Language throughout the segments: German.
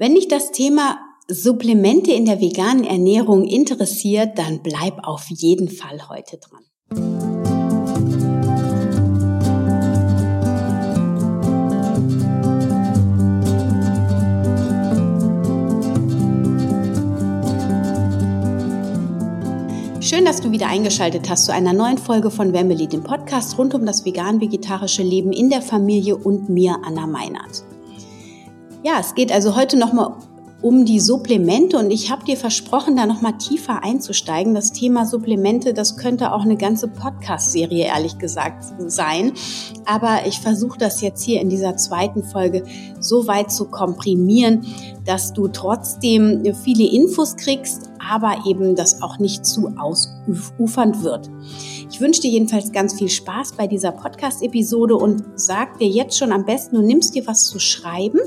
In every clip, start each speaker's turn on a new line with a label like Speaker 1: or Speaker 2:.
Speaker 1: Wenn dich das Thema Supplemente in der veganen Ernährung interessiert, dann bleib auf jeden Fall heute dran. Schön, dass du wieder eingeschaltet hast zu einer neuen Folge von Wemmeli, dem Podcast rund um das vegan-vegetarische Leben in der Familie und mir, Anna Meinert. Ja, es geht also heute nochmal um die Supplemente und ich habe dir versprochen, da nochmal tiefer einzusteigen. Das Thema Supplemente, das könnte auch eine ganze Podcast-Serie, ehrlich gesagt, sein. Aber ich versuche das jetzt hier in dieser zweiten Folge so weit zu komprimieren, dass du trotzdem viele Infos kriegst, aber eben das auch nicht zu ausufernd wird. Ich wünsche dir jedenfalls ganz viel Spaß bei dieser Podcast-Episode und sag dir jetzt schon am besten, du nimmst dir was zu schreiben,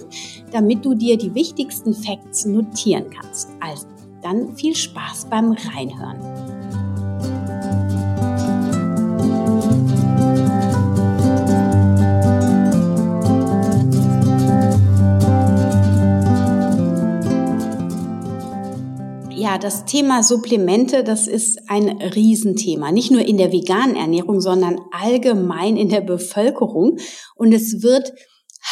Speaker 1: damit du dir die wichtigsten Facts notieren kannst. Also, dann viel Spaß beim Reinhören. Ja, das Thema Supplemente, das ist ein Riesenthema. Nicht nur in der veganen Ernährung, sondern allgemein in der Bevölkerung. Und es wird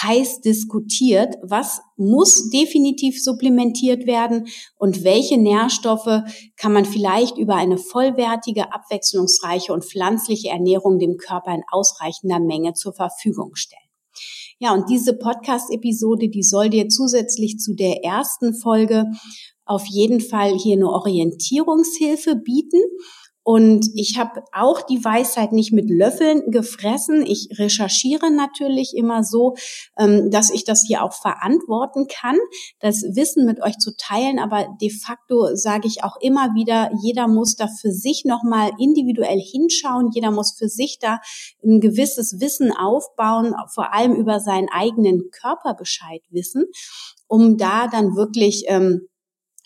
Speaker 1: heiß diskutiert, was muss definitiv supplementiert werden und welche Nährstoffe kann man vielleicht über eine vollwertige, abwechslungsreiche und pflanzliche Ernährung dem Körper in ausreichender Menge zur Verfügung stellen. Ja, und diese Podcast-Episode, die soll dir zusätzlich zu der ersten Folge auf jeden Fall hier eine Orientierungshilfe bieten. Und ich habe auch die Weisheit nicht mit Löffeln gefressen. Ich recherchiere natürlich immer so, ähm, dass ich das hier auch verantworten kann, das Wissen mit euch zu teilen. Aber de facto sage ich auch immer wieder, jeder muss da für sich nochmal individuell hinschauen. Jeder muss für sich da ein gewisses Wissen aufbauen, vor allem über seinen eigenen Körperbescheid wissen, um da dann wirklich ähm,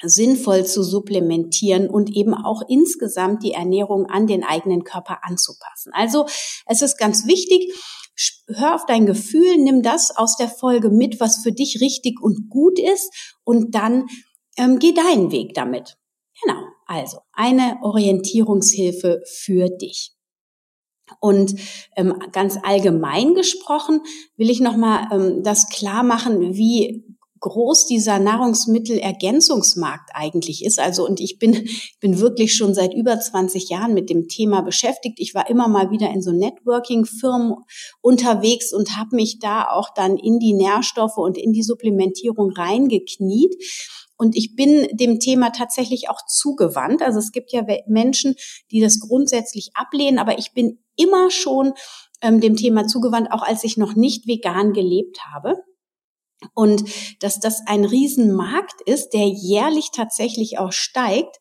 Speaker 1: sinnvoll zu supplementieren und eben auch insgesamt die Ernährung an den eigenen Körper anzupassen. Also es ist ganz wichtig, hör auf dein Gefühl, nimm das aus der Folge mit, was für dich richtig und gut ist und dann ähm, geh deinen Weg damit. Genau, also eine Orientierungshilfe für dich. Und ähm, ganz allgemein gesprochen will ich nochmal ähm, das klar machen, wie groß dieser Nahrungsmittelergänzungsmarkt eigentlich ist. Also und ich bin bin wirklich schon seit über 20 Jahren mit dem Thema beschäftigt. Ich war immer mal wieder in so Networking-Firmen unterwegs und habe mich da auch dann in die Nährstoffe und in die Supplementierung reingekniet. Und ich bin dem Thema tatsächlich auch zugewandt. Also es gibt ja Menschen, die das grundsätzlich ablehnen, aber ich bin immer schon ähm, dem Thema zugewandt, auch als ich noch nicht vegan gelebt habe. Und dass das ein Riesenmarkt ist, der jährlich tatsächlich auch steigt,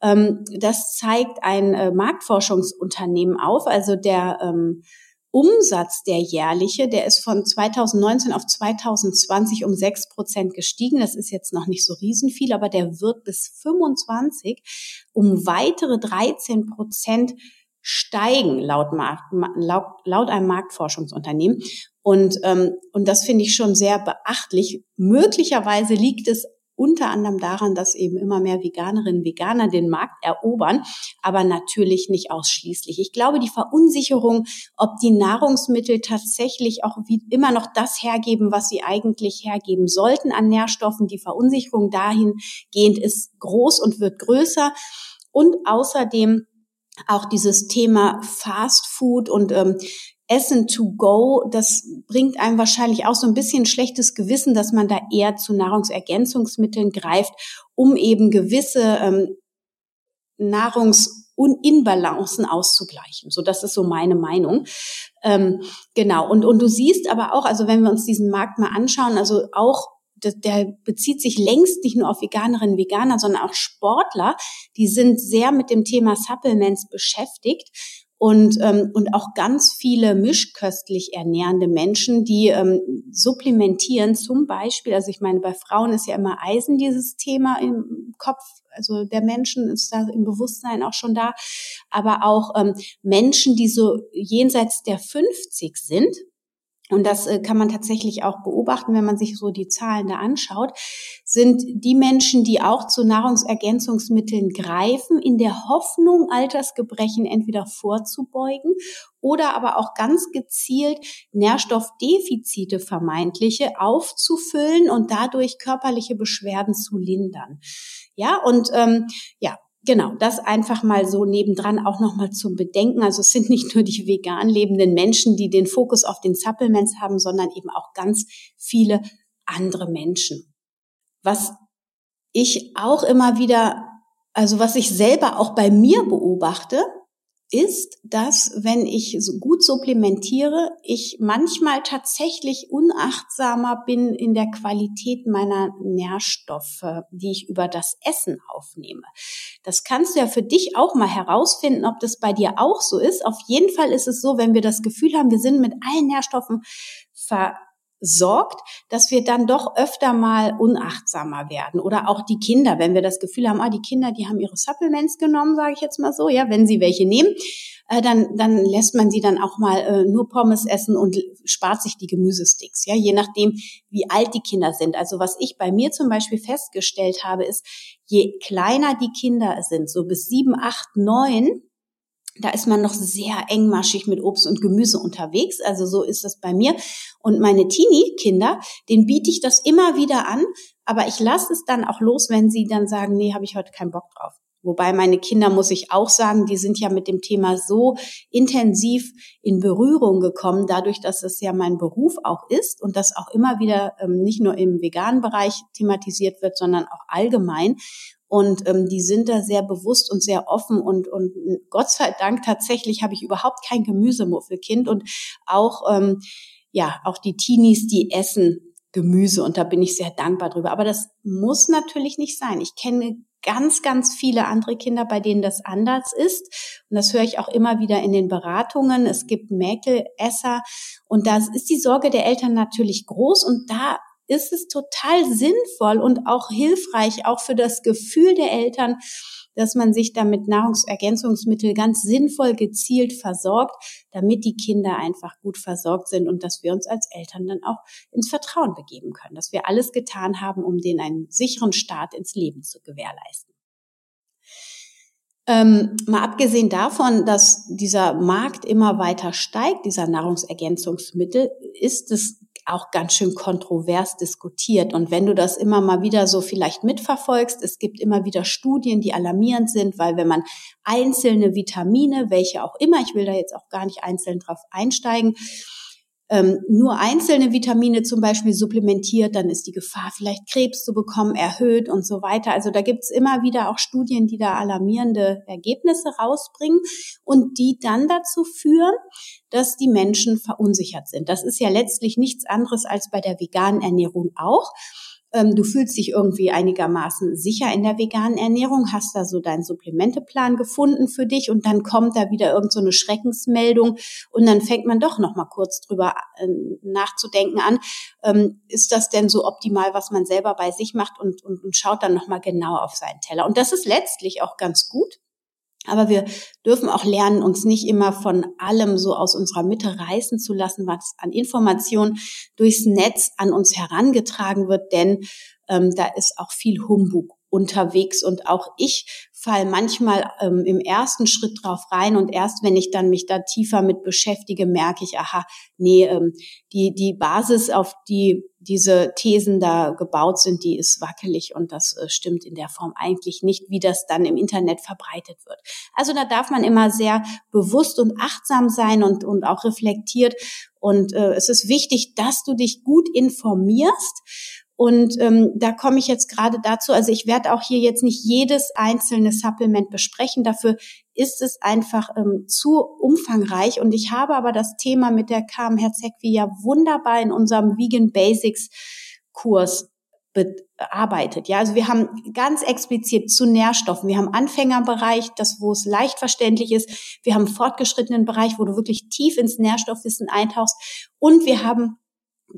Speaker 1: ähm, das zeigt ein äh, Marktforschungsunternehmen auf. Also der ähm, Umsatz, der jährliche, der ist von 2019 auf 2020 um sechs Prozent gestiegen. Das ist jetzt noch nicht so riesenviel, aber der wird bis 25 um weitere 13 Prozent steigen laut, Markt, laut, laut einem Marktforschungsunternehmen. Und, ähm, und das finde ich schon sehr beachtlich. Möglicherweise liegt es unter anderem daran, dass eben immer mehr Veganerinnen und Veganer den Markt erobern, aber natürlich nicht ausschließlich. Ich glaube, die Verunsicherung, ob die Nahrungsmittel tatsächlich auch wie immer noch das hergeben, was sie eigentlich hergeben sollten an Nährstoffen, die Verunsicherung dahingehend ist groß und wird größer. Und außerdem auch dieses Thema Fast Food und ähm, Essen to go, das bringt einem wahrscheinlich auch so ein bisschen schlechtes Gewissen, dass man da eher zu Nahrungsergänzungsmitteln greift, um eben gewisse ähm, Nahrungsinbalancen auszugleichen. So, das ist so meine Meinung. Ähm, genau. Und, und du siehst aber auch, also wenn wir uns diesen Markt mal anschauen, also auch der bezieht sich längst nicht nur auf Veganerinnen und Veganer, sondern auch Sportler, die sind sehr mit dem Thema Supplements beschäftigt und, ähm, und auch ganz viele mischköstlich ernährende Menschen, die ähm, supplementieren. Zum Beispiel, also ich meine, bei Frauen ist ja immer Eisen dieses Thema im Kopf, also der Menschen ist da im Bewusstsein auch schon da, aber auch ähm, Menschen, die so jenseits der 50 sind, und das äh, kann man tatsächlich auch beobachten, wenn man sich so die Zahlen da anschaut, sind die Menschen, die auch zu Nahrungsergänzungsmitteln greifen, in der Hoffnung, Altersgebrechen entweder vorzubeugen oder aber auch ganz gezielt Nährstoffdefizite vermeintliche aufzufüllen und dadurch körperliche Beschwerden zu lindern. Ja, und ähm, ja, Genau, das einfach mal so nebendran auch nochmal zum Bedenken. Also es sind nicht nur die vegan lebenden Menschen, die den Fokus auf den Supplements haben, sondern eben auch ganz viele andere Menschen. Was ich auch immer wieder, also was ich selber auch bei mir beobachte, ist, dass wenn ich so gut supplementiere, ich manchmal tatsächlich unachtsamer bin in der Qualität meiner Nährstoffe, die ich über das Essen aufnehme. Das kannst du ja für dich auch mal herausfinden, ob das bei dir auch so ist. Auf jeden Fall ist es so, wenn wir das Gefühl haben, wir sind mit allen Nährstoffen ver sorgt, dass wir dann doch öfter mal unachtsamer werden. Oder auch die Kinder, wenn wir das Gefühl haben, ah, die Kinder, die haben ihre Supplements genommen, sage ich jetzt mal so, ja, wenn sie welche nehmen, äh, dann, dann lässt man sie dann auch mal äh, nur Pommes essen und spart sich die Gemüsesticks, ja, je nachdem, wie alt die Kinder sind. Also was ich bei mir zum Beispiel festgestellt habe, ist, je kleiner die Kinder sind, so bis sieben, acht, neun, da ist man noch sehr engmaschig mit Obst und Gemüse unterwegs. Also so ist das bei mir. Und meine Teenie-Kinder, denen biete ich das immer wieder an, aber ich lasse es dann auch los, wenn sie dann sagen, nee, habe ich heute keinen Bock drauf. Wobei meine Kinder, muss ich auch sagen, die sind ja mit dem Thema so intensiv in Berührung gekommen, dadurch, dass es ja mein Beruf auch ist und das auch immer wieder ähm, nicht nur im veganen Bereich thematisiert wird, sondern auch allgemein. Und ähm, die sind da sehr bewusst und sehr offen und, und Gott sei Dank tatsächlich habe ich überhaupt kein Gemüsemuffelkind und auch, ähm, ja, auch die Teenies, die essen Gemüse und da bin ich sehr dankbar drüber. Aber das muss natürlich nicht sein. Ich kenne ganz, ganz viele andere Kinder, bei denen das anders ist. Und das höre ich auch immer wieder in den Beratungen. Es gibt Mäkelesser und da ist die Sorge der Eltern natürlich groß und da ist es total sinnvoll und auch hilfreich, auch für das Gefühl der Eltern, dass man sich da mit Nahrungsergänzungsmittel ganz sinnvoll gezielt versorgt, damit die Kinder einfach gut versorgt sind und dass wir uns als Eltern dann auch ins Vertrauen begeben können, dass wir alles getan haben, um denen einen sicheren Start ins Leben zu gewährleisten. Ähm, mal abgesehen davon, dass dieser Markt immer weiter steigt, dieser Nahrungsergänzungsmittel, ist es auch ganz schön kontrovers diskutiert. Und wenn du das immer mal wieder so vielleicht mitverfolgst, es gibt immer wieder Studien, die alarmierend sind, weil wenn man einzelne Vitamine, welche auch immer, ich will da jetzt auch gar nicht einzeln drauf einsteigen, ähm, nur einzelne Vitamine zum Beispiel supplementiert, dann ist die Gefahr, vielleicht Krebs zu bekommen, erhöht und so weiter. Also da gibt's immer wieder auch Studien, die da alarmierende Ergebnisse rausbringen und die dann dazu führen, dass die Menschen verunsichert sind. Das ist ja letztlich nichts anderes als bei der veganen Ernährung auch du fühlst dich irgendwie einigermaßen sicher in der veganen Ernährung, hast da so deinen Supplementeplan gefunden für dich und dann kommt da wieder irgend so eine Schreckensmeldung und dann fängt man doch noch mal kurz drüber äh, nachzudenken an, ähm, ist das denn so optimal, was man selber bei sich macht und, und, und schaut dann noch mal genau auf seinen Teller. Und das ist letztlich auch ganz gut, aber wir dürfen auch lernen, uns nicht immer von allem so aus unserer Mitte reißen zu lassen, was an Informationen durchs Netz an uns herangetragen wird, denn ähm, da ist auch viel Humbug unterwegs. Und auch ich fall manchmal ähm, im ersten Schritt drauf rein und erst wenn ich dann mich da tiefer mit beschäftige, merke ich, aha, nee, ähm, die, die Basis, auf die diese Thesen da gebaut sind, die ist wackelig und das äh, stimmt in der Form eigentlich nicht, wie das dann im Internet verbreitet wird. Also da darf man immer sehr bewusst und achtsam sein und, und auch reflektiert und äh, es ist wichtig, dass du dich gut informierst und ähm, da komme ich jetzt gerade dazu, also ich werde auch hier jetzt nicht jedes einzelne Supplement besprechen, dafür ist es einfach ähm, zu umfangreich. Und ich habe aber das Thema mit der Carmen Herzegwi ja wunderbar in unserem Vegan Basics Kurs bearbeitet. Ja, also wir haben ganz explizit zu Nährstoffen. Wir haben Anfängerbereich, das wo es leicht verständlich ist. Wir haben fortgeschrittenen Bereich, wo du wirklich tief ins Nährstoffwissen eintauchst. Und wir haben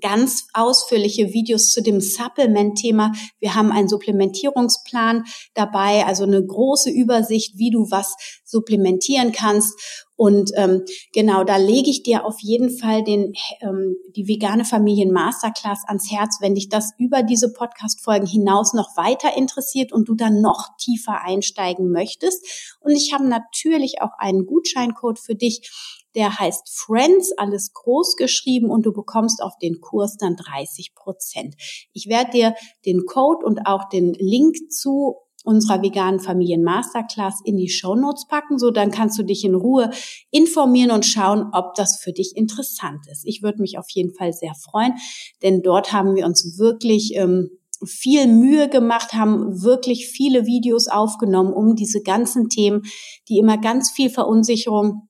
Speaker 1: ganz ausführliche Videos zu dem Supplement-Thema. Wir haben einen Supplementierungsplan dabei, also eine große Übersicht, wie du was supplementieren kannst. Und ähm, genau, da lege ich dir auf jeden Fall den, ähm, die vegane Familien Masterclass ans Herz, wenn dich das über diese Podcast-Folgen hinaus noch weiter interessiert und du dann noch tiefer einsteigen möchtest. Und ich habe natürlich auch einen Gutscheincode für dich der heißt Friends, alles groß geschrieben und du bekommst auf den Kurs dann 30 Prozent. Ich werde dir den Code und auch den Link zu unserer veganen Familien Masterclass in die Show Notes packen, so dann kannst du dich in Ruhe informieren und schauen, ob das für dich interessant ist. Ich würde mich auf jeden Fall sehr freuen, denn dort haben wir uns wirklich ähm, viel Mühe gemacht, haben wirklich viele Videos aufgenommen, um diese ganzen Themen, die immer ganz viel Verunsicherung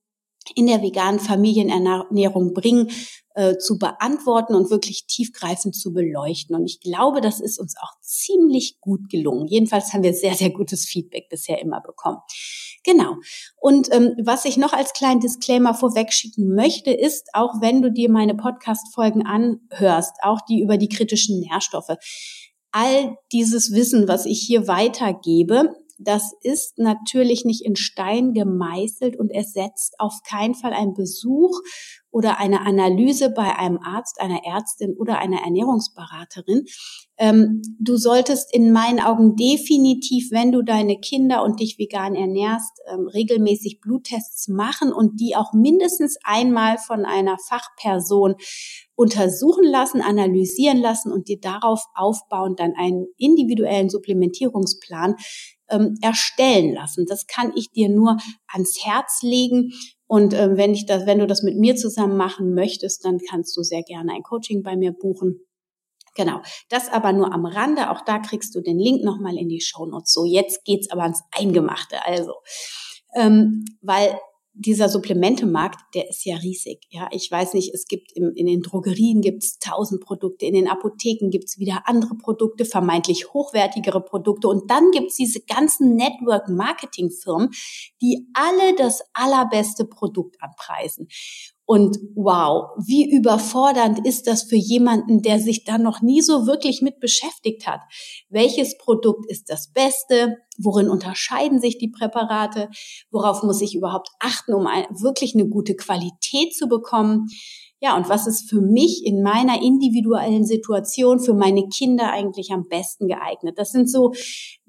Speaker 1: in der veganen Familienernährung bringen, äh, zu beantworten und wirklich tiefgreifend zu beleuchten. Und ich glaube, das ist uns auch ziemlich gut gelungen. Jedenfalls haben wir sehr, sehr gutes Feedback bisher immer bekommen. Genau. Und ähm, was ich noch als kleinen Disclaimer vorwegschicken möchte, ist, auch wenn du dir meine Podcast-Folgen anhörst, auch die über die kritischen Nährstoffe, all dieses Wissen, was ich hier weitergebe, das ist natürlich nicht in Stein gemeißelt und ersetzt auf keinen Fall einen Besuch oder eine Analyse bei einem Arzt, einer Ärztin oder einer Ernährungsberaterin. Ähm, du solltest in meinen Augen definitiv, wenn du deine Kinder und dich vegan ernährst, ähm, regelmäßig Bluttests machen und die auch mindestens einmal von einer Fachperson untersuchen lassen, analysieren lassen und dir darauf aufbauend dann einen individuellen Supplementierungsplan ähm, erstellen lassen. Das kann ich dir nur ans Herz legen. Und ähm, wenn ich das, wenn du das mit mir zusammen machen möchtest, dann kannst du sehr gerne ein Coaching bei mir buchen. Genau, das aber nur am Rande. Auch da kriegst du den Link nochmal in die Show Notes. So, jetzt geht's aber ans Eingemachte. Also, ähm, weil dieser Supplementemarkt, der ist ja riesig. Ja, ich weiß nicht, es gibt im, in den Drogerien gibt's tausend Produkte, in den Apotheken gibt's wieder andere Produkte, vermeintlich hochwertigere Produkte und dann gibt's diese ganzen Network-Marketing-Firmen, die alle das allerbeste Produkt anpreisen. Und wow, wie überfordernd ist das für jemanden, der sich da noch nie so wirklich mit beschäftigt hat? Welches Produkt ist das Beste? Worin unterscheiden sich die Präparate? Worauf muss ich überhaupt achten, um wirklich eine gute Qualität zu bekommen? Ja, und was ist für mich in meiner individuellen Situation für meine Kinder eigentlich am besten geeignet? Das sind so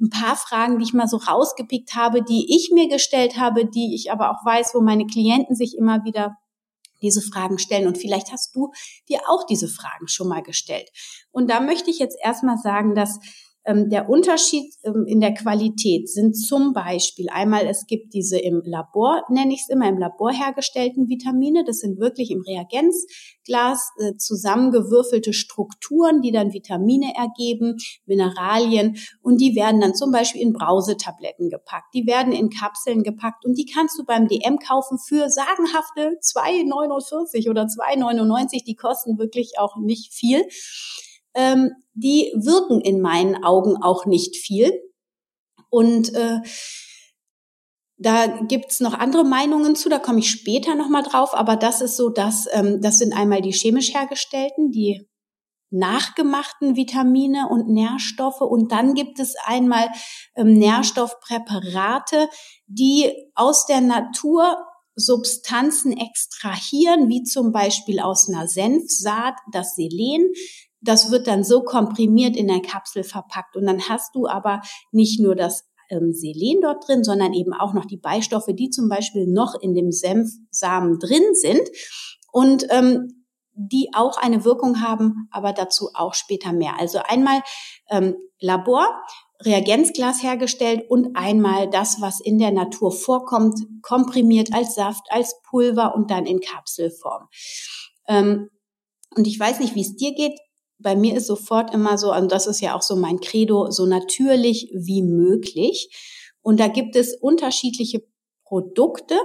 Speaker 1: ein paar Fragen, die ich mal so rausgepickt habe, die ich mir gestellt habe, die ich aber auch weiß, wo meine Klienten sich immer wieder diese Fragen stellen. Und vielleicht hast du dir auch diese Fragen schon mal gestellt. Und da möchte ich jetzt erstmal sagen, dass der Unterschied ähm, in der Qualität sind zum Beispiel einmal, es gibt diese im Labor, nenne ich es immer, im Labor hergestellten Vitamine. Das sind wirklich im Reagenzglas äh, zusammengewürfelte Strukturen, die dann Vitamine ergeben, Mineralien und die werden dann zum Beispiel in Brausetabletten gepackt. Die werden in Kapseln gepackt und die kannst du beim DM kaufen für sagenhafte 2,49 oder 2,99. Die kosten wirklich auch nicht viel ähm, die wirken in meinen Augen auch nicht viel. Und äh, da gibt's noch andere Meinungen zu, da komme ich später nochmal drauf, aber das ist so, dass ähm, das sind einmal die chemisch hergestellten, die nachgemachten Vitamine und Nährstoffe und dann gibt es einmal ähm, Nährstoffpräparate, die aus der Natur Substanzen extrahieren, wie zum Beispiel aus einer Senfsaat das Selen. Das wird dann so komprimiert in der Kapsel verpackt und dann hast du aber nicht nur das ähm, Selen dort drin, sondern eben auch noch die Beistoffe, die zum Beispiel noch in dem Senfsamen drin sind und ähm, die auch eine Wirkung haben, aber dazu auch später mehr. Also einmal ähm, Labor, Reagenzglas hergestellt und einmal das, was in der Natur vorkommt, komprimiert als Saft, als Pulver und dann in Kapselform. Ähm, und ich weiß nicht, wie es dir geht bei mir ist sofort immer so, und das ist ja auch so mein Credo, so natürlich wie möglich. Und da gibt es unterschiedliche Produkte,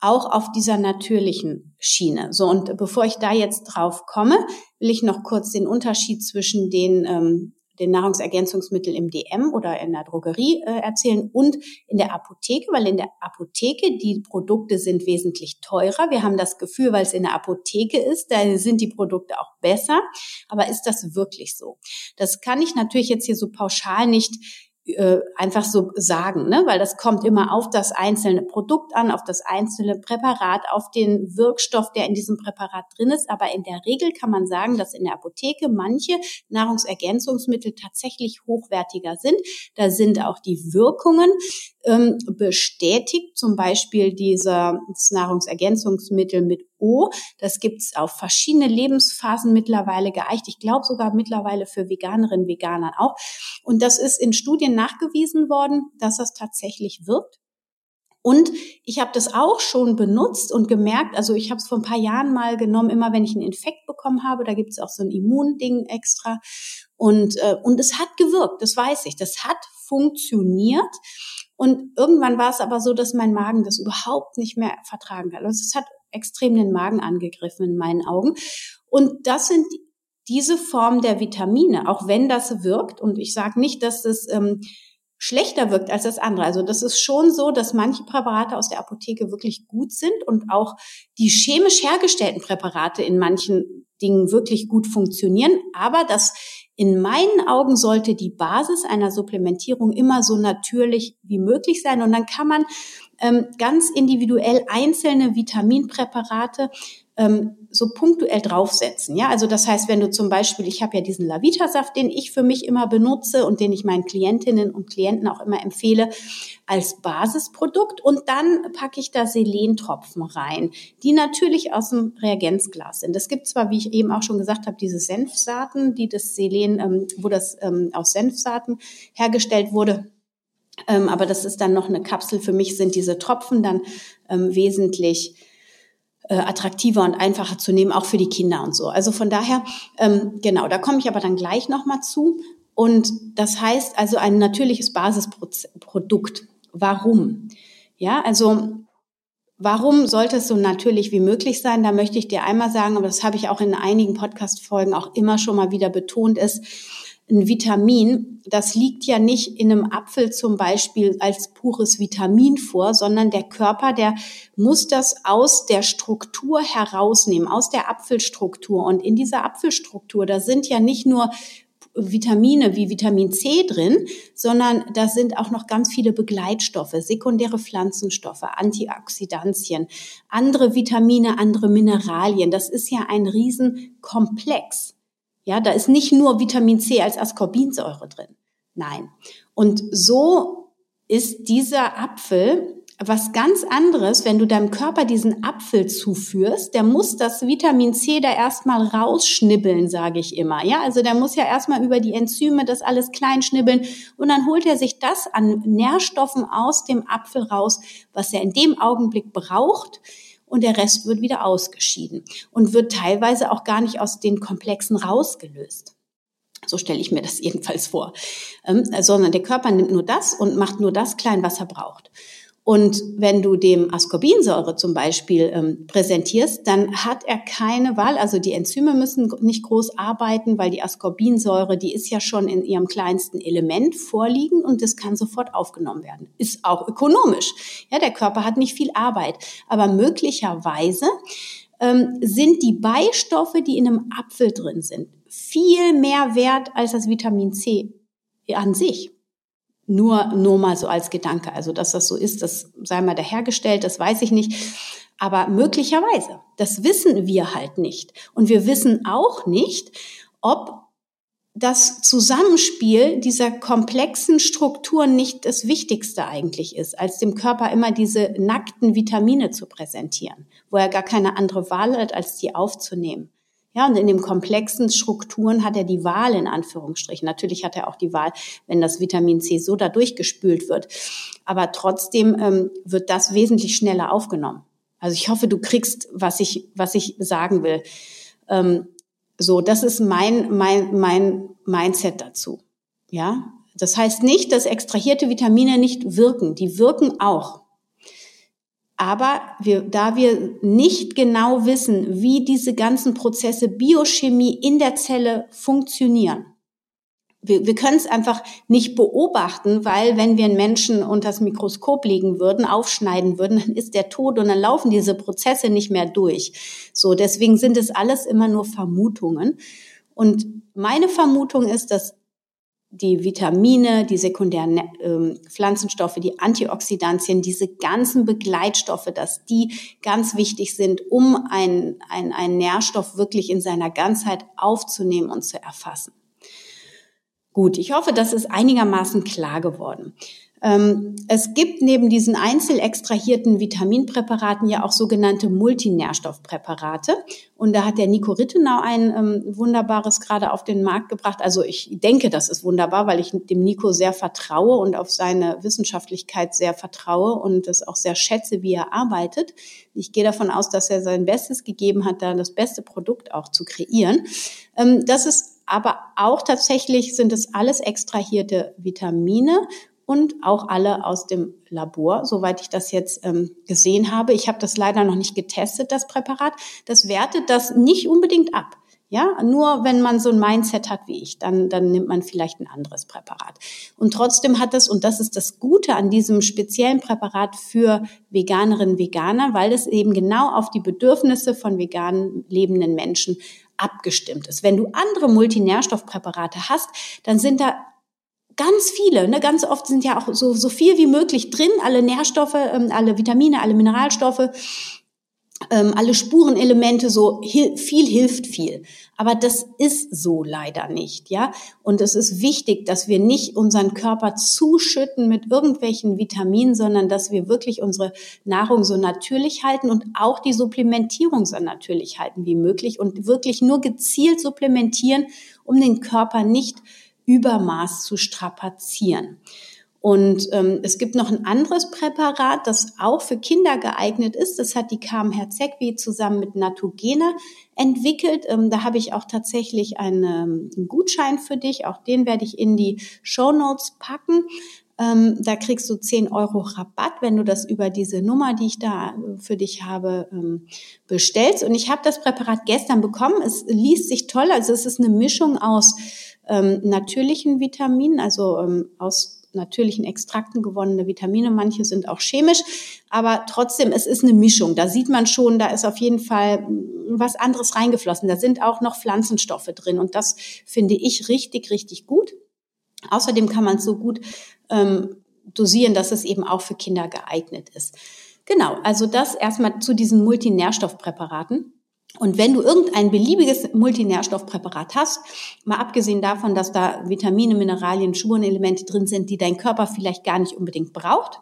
Speaker 1: auch auf dieser natürlichen Schiene. So, und bevor ich da jetzt drauf komme, will ich noch kurz den Unterschied zwischen den ähm, den Nahrungsergänzungsmitteln im DM oder in der Drogerie äh, erzählen und in der Apotheke, weil in der Apotheke die Produkte sind wesentlich teurer. Wir haben das Gefühl, weil es in der Apotheke ist, da sind die Produkte auch besser. Aber ist das wirklich so? Das kann ich natürlich jetzt hier so pauschal nicht äh, einfach so sagen, ne? weil das kommt immer auf das einzelne Produkt an, auf das einzelne Präparat, auf den Wirkstoff, der in diesem Präparat drin ist. Aber in der Regel kann man sagen, dass in der Apotheke manche Nahrungsergänzungsmittel tatsächlich hochwertiger sind. Da sind auch die Wirkungen ähm, bestätigt, zum Beispiel dieses Nahrungsergänzungsmittel mit O. Das gibt's auf verschiedene Lebensphasen mittlerweile geeicht. Ich glaube sogar mittlerweile für Veganerinnen, Veganer auch. Und das ist in Studien nachgewiesen worden, dass das tatsächlich wirkt. Und ich habe das auch schon benutzt und gemerkt, also ich habe es vor ein paar Jahren mal genommen, immer wenn ich einen Infekt bekommen habe, da gibt es auch so ein Immunding extra. Und, äh, und es hat gewirkt, das weiß ich, das hat funktioniert. Und irgendwann war es aber so, dass mein Magen das überhaupt nicht mehr vertragen hat. Also es hat extrem den Magen angegriffen in meinen Augen. Und das sind diese Form der Vitamine, auch wenn das wirkt, und ich sage nicht, dass es ähm, schlechter wirkt als das andere. Also das ist schon so, dass manche Präparate aus der Apotheke wirklich gut sind und auch die chemisch hergestellten Präparate in manchen Dingen wirklich gut funktionieren. Aber das in meinen Augen sollte die Basis einer Supplementierung immer so natürlich wie möglich sein. Und dann kann man ganz individuell einzelne Vitaminpräparate ähm, so punktuell draufsetzen. Ja, also das heißt, wenn du zum Beispiel, ich habe ja diesen Lavita-Saft, den ich für mich immer benutze und den ich meinen Klientinnen und Klienten auch immer empfehle als Basisprodukt und dann packe ich da Selentropfen rein, die natürlich aus dem Reagenzglas sind. Es gibt zwar, wie ich eben auch schon gesagt habe, diese Senfsaaten, die das Selen, ähm, wo das ähm, aus Senfsaaten hergestellt wurde. Ähm, aber das ist dann noch eine Kapsel. Für mich sind diese Tropfen dann ähm, wesentlich äh, attraktiver und einfacher zu nehmen, auch für die Kinder und so. Also von daher, ähm, genau, da komme ich aber dann gleich nochmal zu. Und das heißt also ein natürliches Basisprodukt. Warum? Ja, also Warum sollte es so natürlich wie möglich sein? Da möchte ich dir einmal sagen, aber das habe ich auch in einigen Podcast-Folgen auch immer schon mal wieder betont, ist, ein Vitamin, das liegt ja nicht in einem Apfel zum Beispiel als pures Vitamin vor, sondern der Körper, der muss das aus der Struktur herausnehmen, aus der Apfelstruktur. Und in dieser Apfelstruktur, da sind ja nicht nur Vitamine wie Vitamin C drin, sondern da sind auch noch ganz viele Begleitstoffe, sekundäre Pflanzenstoffe, Antioxidantien, andere Vitamine, andere Mineralien. Das ist ja ein Riesenkomplex. Ja, da ist nicht nur Vitamin C als Ascorbinsäure drin. Nein. Und so ist dieser Apfel was ganz anderes, wenn du deinem Körper diesen Apfel zuführst, der muss das Vitamin C da erstmal rausschnibbeln, sage ich immer. Ja, also der muss ja erstmal über die Enzyme das alles klein schnibbeln und dann holt er sich das an Nährstoffen aus dem Apfel raus, was er in dem Augenblick braucht, und der Rest wird wieder ausgeschieden und wird teilweise auch gar nicht aus den Komplexen rausgelöst. So stelle ich mir das jedenfalls vor. Ähm, sondern der Körper nimmt nur das und macht nur das klein, was er braucht. Und wenn du dem Ascorbinsäure zum Beispiel ähm, präsentierst, dann hat er keine Wahl. Also die Enzyme müssen nicht groß arbeiten, weil die Ascorbinsäure, die ist ja schon in ihrem kleinsten Element vorliegen und das kann sofort aufgenommen werden. Ist auch ökonomisch. Ja, der Körper hat nicht viel Arbeit. Aber möglicherweise ähm, sind die Beistoffe, die in einem Apfel drin sind, viel mehr wert als das Vitamin C an sich. Nur, nur mal so als Gedanke. Also, dass das so ist, das sei mal dahergestellt, das weiß ich nicht. Aber möglicherweise, das wissen wir halt nicht. Und wir wissen auch nicht, ob das Zusammenspiel dieser komplexen Strukturen nicht das Wichtigste eigentlich ist, als dem Körper immer diese nackten Vitamine zu präsentieren, wo er gar keine andere Wahl hat, als die aufzunehmen. Ja, und in den komplexen Strukturen hat er die Wahl in Anführungsstrichen. Natürlich hat er auch die Wahl, wenn das Vitamin C so da durchgespült wird. Aber trotzdem ähm, wird das wesentlich schneller aufgenommen. Also ich hoffe, du kriegst, was ich, was ich sagen will. Ähm, so, das ist mein, mein, mein Mindset dazu. Ja, das heißt nicht, dass extrahierte Vitamine nicht wirken. Die wirken auch. Aber wir, da wir nicht genau wissen, wie diese ganzen Prozesse Biochemie in der Zelle funktionieren, wir, wir können es einfach nicht beobachten, weil wenn wir einen Menschen unter das Mikroskop legen würden, aufschneiden würden, dann ist der tot und dann laufen diese Prozesse nicht mehr durch. So, deswegen sind es alles immer nur Vermutungen. Und meine Vermutung ist, dass die Vitamine, die sekundären äh, Pflanzenstoffe, die Antioxidantien, diese ganzen Begleitstoffe, dass die ganz wichtig sind, um einen ein Nährstoff wirklich in seiner Ganzheit aufzunehmen und zu erfassen. Gut, ich hoffe, das ist einigermaßen klar geworden. Ähm, es gibt neben diesen einzel extrahierten Vitaminpräparaten ja auch sogenannte Multinährstoffpräparate. Und da hat der Nico Rittenau ein ähm, wunderbares gerade auf den Markt gebracht. Also ich denke, das ist wunderbar, weil ich dem Nico sehr vertraue und auf seine Wissenschaftlichkeit sehr vertraue und das auch sehr schätze, wie er arbeitet. Ich gehe davon aus, dass er sein Bestes gegeben hat, da das beste Produkt auch zu kreieren. Ähm, das ist aber auch tatsächlich sind es alles extrahierte Vitamine und auch alle aus dem Labor, soweit ich das jetzt ähm, gesehen habe. Ich habe das leider noch nicht getestet, das Präparat. Das wertet das nicht unbedingt ab. Ja, nur wenn man so ein Mindset hat wie ich, dann, dann nimmt man vielleicht ein anderes Präparat. Und trotzdem hat es, und das ist das Gute an diesem speziellen Präparat für Veganerinnen, Veganer, weil es eben genau auf die Bedürfnisse von vegan lebenden Menschen abgestimmt ist. Wenn du andere Multinährstoffpräparate hast, dann sind da ganz viele, ne, ganz oft sind ja auch so, so viel wie möglich drin, alle Nährstoffe, ähm, alle Vitamine, alle Mineralstoffe, ähm, alle Spurenelemente, so viel hilft viel. Aber das ist so leider nicht, ja. Und es ist wichtig, dass wir nicht unseren Körper zuschütten mit irgendwelchen Vitaminen, sondern dass wir wirklich unsere Nahrung so natürlich halten und auch die Supplementierung so natürlich halten wie möglich und wirklich nur gezielt supplementieren, um den Körper nicht Übermaß zu strapazieren. Und ähm, es gibt noch ein anderes Präparat, das auch für Kinder geeignet ist. Das hat die KM Herzegwi zusammen mit Natogena entwickelt. Ähm, da habe ich auch tatsächlich einen, einen, Gutschein für dich. Auch den werde ich in die Show Notes packen. Ähm, da kriegst du 10 Euro Rabatt, wenn du das über diese Nummer, die ich da äh, für dich habe, ähm, bestellst. Und ich habe das Präparat gestern bekommen. Es liest sich toll. Also es ist eine Mischung aus ähm, natürlichen Vitaminen, also ähm, aus natürlichen Extrakten gewonnene Vitamine. Manche sind auch chemisch, aber trotzdem, es ist eine Mischung. Da sieht man schon, da ist auf jeden Fall was anderes reingeflossen. Da sind auch noch Pflanzenstoffe drin und das finde ich richtig, richtig gut. Außerdem kann man es so gut ähm, dosieren, dass es eben auch für Kinder geeignet ist. Genau, also das erstmal zu diesen Multinährstoffpräparaten. Und wenn du irgendein beliebiges Multinährstoffpräparat hast, mal abgesehen davon, dass da Vitamine, Mineralien, Spurenelemente drin sind, die dein Körper vielleicht gar nicht unbedingt braucht,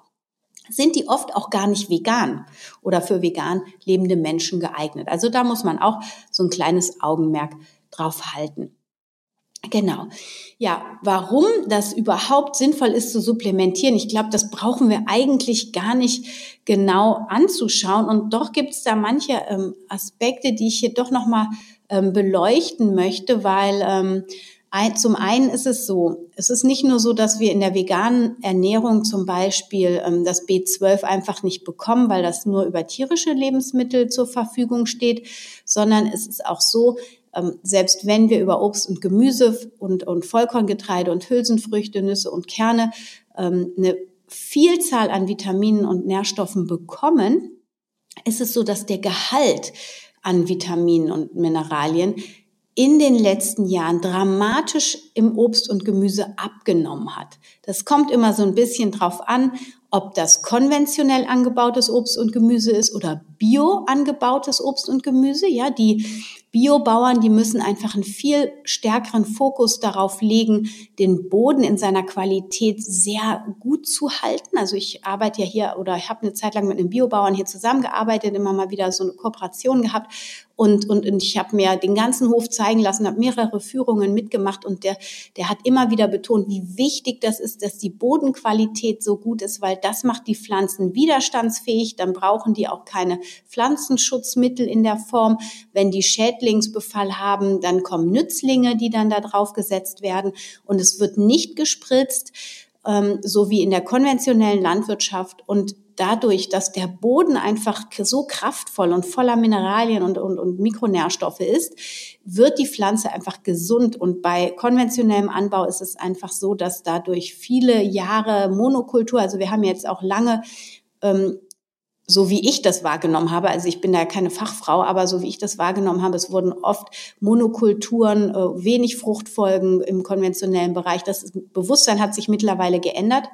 Speaker 1: sind die oft auch gar nicht vegan oder für vegan lebende Menschen geeignet. Also da muss man auch so ein kleines Augenmerk drauf halten. Genau. Ja, warum das überhaupt sinnvoll ist zu supplementieren, ich glaube, das brauchen wir eigentlich gar nicht genau anzuschauen. Und doch gibt es da manche ähm, Aspekte, die ich hier doch nochmal ähm, beleuchten möchte, weil ähm, ein, zum einen ist es so, es ist nicht nur so, dass wir in der veganen Ernährung zum Beispiel ähm, das B12 einfach nicht bekommen, weil das nur über tierische Lebensmittel zur Verfügung steht, sondern es ist auch so, ähm, selbst wenn wir über Obst und Gemüse und, und Vollkorngetreide und Hülsenfrüchte, Nüsse und Kerne ähm, eine Vielzahl an Vitaminen und Nährstoffen bekommen, ist es so, dass der Gehalt an Vitaminen und Mineralien in den letzten Jahren dramatisch im Obst und Gemüse abgenommen hat. Das kommt immer so ein bisschen drauf an, ob das konventionell angebautes Obst und Gemüse ist oder bio angebautes Obst und Gemüse. Ja, die Biobauern, die müssen einfach einen viel stärkeren Fokus darauf legen, den Boden in seiner Qualität sehr gut zu halten. Also ich arbeite ja hier oder ich habe eine Zeit lang mit einem Biobauern hier zusammengearbeitet, immer mal wieder so eine Kooperation gehabt und, und, und ich habe mir den ganzen Hof zeigen lassen, habe mehrere Führungen mitgemacht und der, der hat immer wieder betont, wie wichtig das ist, dass die Bodenqualität so gut ist, weil das macht die Pflanzen widerstandsfähig. Dann brauchen die auch keine Pflanzenschutzmittel in der Form. Wenn die Schädlingsbefall haben, dann kommen Nützlinge, die dann da drauf gesetzt werden und es wird nicht gespritzt, ähm, so wie in der konventionellen Landwirtschaft und dadurch, dass der Boden einfach so kraftvoll und voller Mineralien und, und, und Mikronährstoffe ist, wird die Pflanze einfach gesund. Und bei konventionellem Anbau ist es einfach so, dass dadurch viele Jahre Monokultur, also wir haben jetzt auch lange ähm, so wie ich das wahrgenommen habe, also ich bin da keine Fachfrau, aber so wie ich das wahrgenommen habe, es wurden oft Monokulturen, äh, wenig Fruchtfolgen im konventionellen Bereich. Das Bewusstsein hat sich mittlerweile geändert.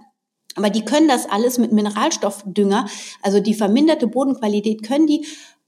Speaker 1: Aber die können das alles mit Mineralstoffdünger, also die verminderte Bodenqualität können die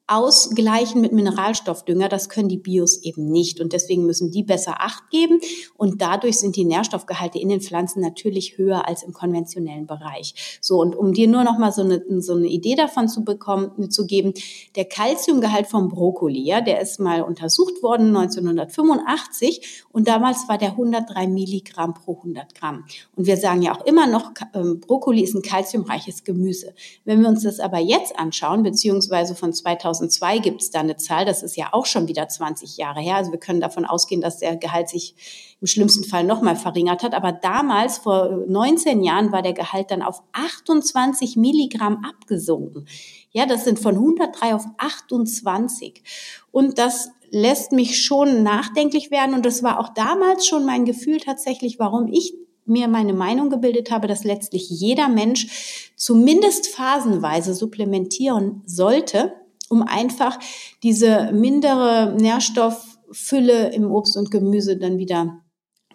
Speaker 1: ausgleichen mit Mineralstoffdünger. Das können die Bios eben nicht. Und deswegen müssen die besser Acht geben. Und dadurch sind die Nährstoffgehalte in den Pflanzen natürlich höher als im konventionellen Bereich. So, und um dir nur noch mal so eine, so eine Idee davon zu bekommen, zu geben, der Kalziumgehalt vom Brokkoli, ja, der ist mal untersucht worden 1985 und damals war der 103 Milligramm pro 100 Gramm. Und wir sagen ja auch immer noch, ähm, Brokkoli ist ein kalziumreiches Gemüse. Wenn wir uns das aber jetzt anschauen, beziehungsweise von 2000 2002 gibt es da eine Zahl, das ist ja auch schon wieder 20 Jahre her. Also wir können davon ausgehen, dass der Gehalt sich im schlimmsten Fall nochmal verringert hat. Aber damals, vor 19 Jahren, war der Gehalt dann auf 28 Milligramm abgesunken. Ja, das sind von 103 auf 28. Und das lässt mich schon nachdenklich werden. Und das war auch damals schon mein Gefühl tatsächlich, warum ich mir meine Meinung gebildet habe, dass letztlich jeder Mensch zumindest phasenweise supplementieren sollte, um einfach diese mindere Nährstofffülle im Obst und Gemüse dann wieder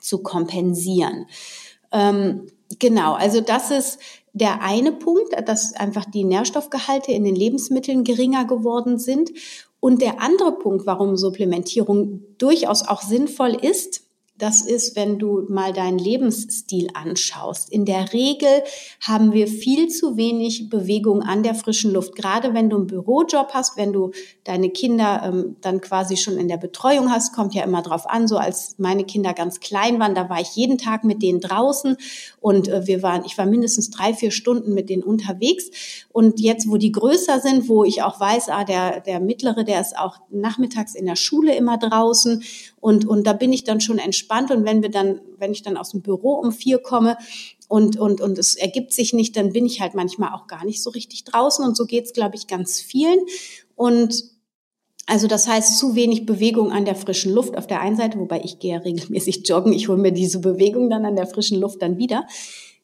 Speaker 1: zu kompensieren. Ähm, genau, also das ist der eine Punkt, dass einfach die Nährstoffgehalte in den Lebensmitteln geringer geworden sind. Und der andere Punkt, warum Supplementierung durchaus auch sinnvoll ist, das ist, wenn du mal deinen Lebensstil anschaust. In der Regel haben wir viel zu wenig Bewegung an der frischen Luft. Gerade wenn du einen Bürojob hast, wenn du deine Kinder ähm, dann quasi schon in der Betreuung hast, kommt ja immer drauf an. So als meine Kinder ganz klein waren, da war ich jeden Tag mit denen draußen und äh, wir waren, ich war mindestens drei, vier Stunden mit denen unterwegs. Und jetzt, wo die größer sind, wo ich auch weiß, ah, der, der mittlere, der ist auch nachmittags in der Schule immer draußen und, und da bin ich dann schon entspannt. Und wenn wir dann, wenn ich dann aus dem Büro um vier komme, und, und, und es ergibt sich nicht, dann bin ich halt manchmal auch gar nicht so richtig draußen. Und so geht's, glaube ich, ganz vielen. Und also das heißt, zu wenig Bewegung an der frischen Luft auf der einen Seite, wobei ich gehe ja regelmäßig joggen, ich hole mir diese Bewegung dann an der frischen Luft dann wieder.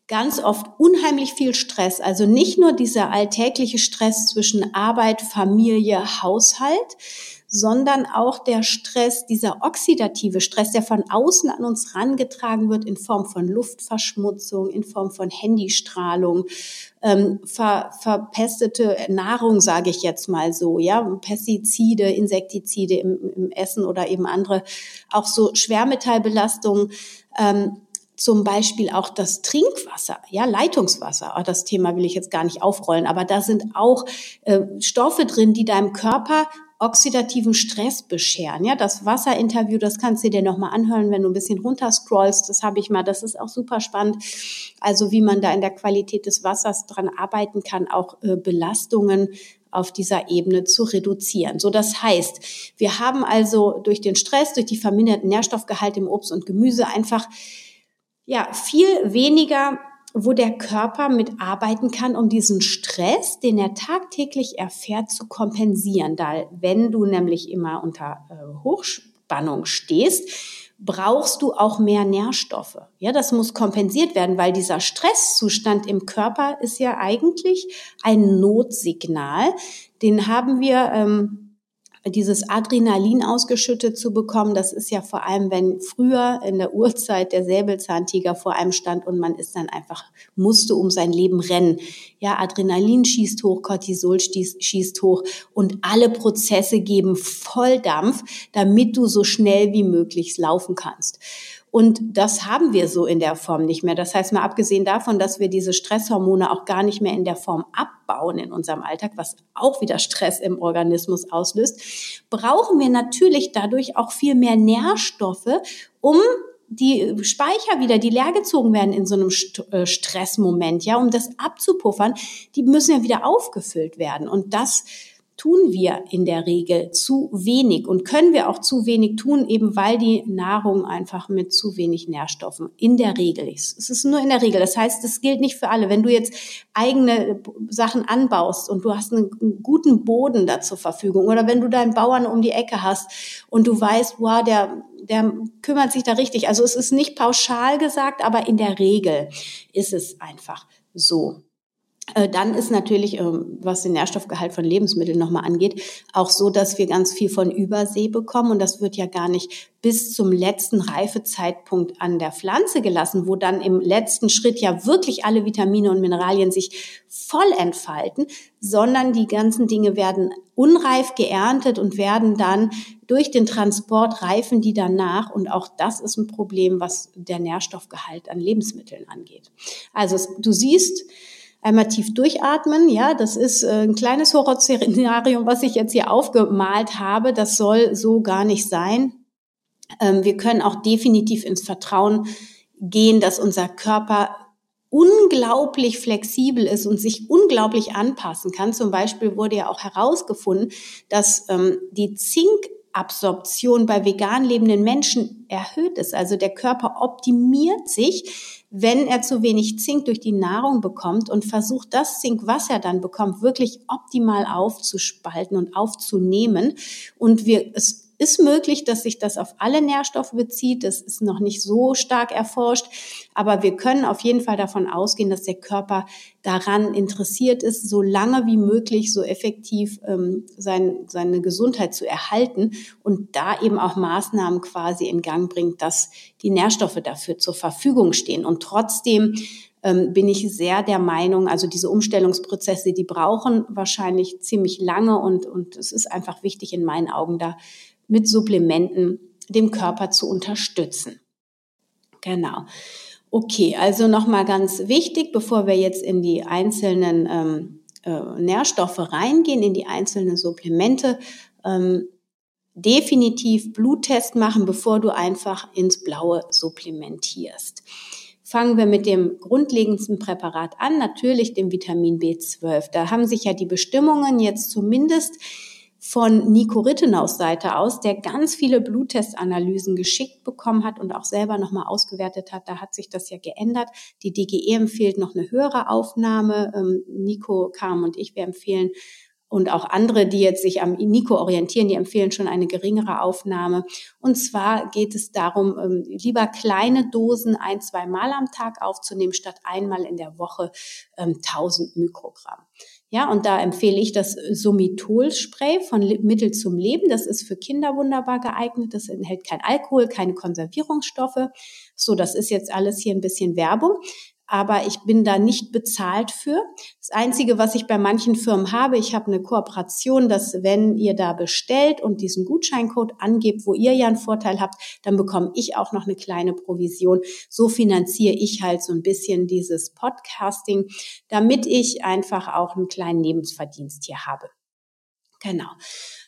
Speaker 1: Ganz oft unheimlich viel Stress, also nicht nur dieser alltägliche Stress zwischen Arbeit, Familie, Haushalt, sondern auch der Stress, dieser oxidative Stress, der von außen an uns rangetragen wird in Form von Luftverschmutzung, in Form von Handystrahlung, ähm, ver, verpestete Nahrung, sage ich jetzt mal so, ja, Pestizide, Insektizide im, im Essen oder eben andere, auch so Schwermetallbelastungen. Ähm, zum Beispiel auch das Trinkwasser, ja, Leitungswasser. Auch das Thema will ich jetzt gar nicht aufrollen, aber da sind auch äh, Stoffe drin, die deinem Körper oxidativen Stress bescheren. Ja, das Wasserinterview, das kannst du dir nochmal anhören, wenn du ein bisschen runterscrollst. Das habe ich mal, das ist auch super spannend. Also wie man da in der Qualität des Wassers dran arbeiten kann, auch äh, Belastungen auf dieser Ebene zu reduzieren. So, das heißt, wir haben also durch den Stress, durch die verminderten Nährstoffgehalte im Obst und Gemüse einfach ja viel weniger wo der Körper mitarbeiten kann, um diesen Stress, den er tagtäglich erfährt, zu kompensieren. Da, wenn du nämlich immer unter äh, Hochspannung stehst, brauchst du auch mehr Nährstoffe. Ja, das muss kompensiert werden, weil dieser Stresszustand im Körper ist ja eigentlich ein Notsignal. Den haben wir ähm, dieses Adrenalin ausgeschüttet zu bekommen, das ist ja vor allem, wenn früher in der Urzeit der Säbelzahntiger vor einem stand und man ist dann einfach, musste um sein Leben rennen. Ja, Adrenalin schießt hoch, Cortisol schießt hoch und alle Prozesse geben Volldampf, damit du so schnell wie möglich laufen kannst. Und das haben wir so in der Form nicht mehr. Das heißt, mal abgesehen davon, dass wir diese Stresshormone auch gar nicht mehr in der Form abbauen in unserem Alltag, was auch wieder Stress im Organismus auslöst, brauchen wir natürlich dadurch auch viel mehr Nährstoffe, um die Speicher wieder, die leer gezogen werden in so einem äh, Stressmoment, ja, um das abzupuffern, die müssen ja wieder aufgefüllt werden. Und das tun wir in der Regel zu wenig und können wir auch zu wenig tun, eben weil die Nahrung einfach mit zu wenig Nährstoffen in der Regel ist. Es ist nur in der Regel. Das heißt, es gilt nicht für alle. Wenn du jetzt eigene Sachen anbaust und du hast einen guten Boden da zur Verfügung oder wenn du deinen Bauern um die Ecke hast und du weißt, wow, der der kümmert sich da richtig. Also es ist nicht pauschal gesagt, aber in der Regel ist es einfach so. Äh, dann ist natürlich, ähm, was den Nährstoffgehalt von Lebensmitteln nochmal angeht, auch so, dass wir ganz viel von Übersee bekommen. Und das wird ja gar nicht bis zum letzten Reifezeitpunkt an der Pflanze gelassen, wo dann im letzten Schritt ja wirklich alle Vitamine und Mineralien sich voll entfalten, sondern die ganzen Dinge werden unreif geerntet und werden dann durch den Transport reifen die danach. Und auch das ist ein Problem, was der Nährstoffgehalt an Lebensmitteln angeht. Also du siehst, einmal tief durchatmen. Ja, das ist äh, ein kleines Horrorszenario, was ich jetzt hier aufgemalt habe. Das soll so gar nicht sein. Ähm, wir können auch definitiv ins Vertrauen gehen, dass unser Körper unglaublich flexibel ist und sich unglaublich anpassen kann. Zum Beispiel wurde ja auch herausgefunden, dass ähm, die Zinkabsorption bei vegan lebenden Menschen erhöht ist. Also der Körper optimiert sich, wenn er zu wenig Zink durch die Nahrung bekommt und versucht, das Zink, was er dann bekommt, wirklich optimal aufzuspalten und aufzunehmen. Und wir, es ist möglich, dass sich das auf alle Nährstoffe bezieht. Das ist noch nicht so stark erforscht. Aber wir können auf jeden Fall davon ausgehen, dass der Körper daran interessiert ist, so lange wie möglich, so effektiv ähm, sein, seine Gesundheit zu erhalten und da eben auch Maßnahmen quasi in Gang bringt, dass die Nährstoffe dafür zur Verfügung stehen. Und trotzdem ähm, bin ich sehr der Meinung, also diese Umstellungsprozesse, die brauchen wahrscheinlich ziemlich lange und, und es ist einfach wichtig in meinen Augen da mit Supplementen dem Körper zu unterstützen. Genau. Okay, also nochmal ganz wichtig, bevor wir jetzt in die einzelnen ähm, äh, Nährstoffe reingehen, in die einzelnen Supplemente, ähm, definitiv Bluttest machen, bevor du einfach ins Blaue supplementierst. Fangen wir mit dem grundlegendsten Präparat an, natürlich dem Vitamin B12. Da haben sich ja die Bestimmungen jetzt zumindest von Nico Rittenaus Seite aus, der ganz viele Bluttestanalysen geschickt bekommen hat und auch selber nochmal ausgewertet hat. Da hat sich das ja geändert. Die DGE empfiehlt noch eine höhere Aufnahme. Ähm, Nico Kam und ich, wir empfehlen und auch andere, die jetzt sich am Nico orientieren, die empfehlen schon eine geringere Aufnahme. Und zwar geht es darum, ähm, lieber kleine Dosen ein, zwei Mal am Tag aufzunehmen, statt einmal in der Woche 1000 ähm, Mikrogramm. Ja, und da empfehle ich das Summitol-Spray von Mittel zum Leben. Das ist für Kinder wunderbar geeignet. Das enthält kein Alkohol, keine Konservierungsstoffe. So, das ist jetzt alles hier ein bisschen Werbung aber ich bin da nicht bezahlt für. Das Einzige, was ich bei manchen Firmen habe, ich habe eine Kooperation, dass wenn ihr da bestellt und diesen Gutscheincode angebt, wo ihr ja einen Vorteil habt, dann bekomme ich auch noch eine kleine Provision. So finanziere ich halt so ein bisschen dieses Podcasting, damit ich einfach auch einen kleinen Lebensverdienst hier habe. Genau.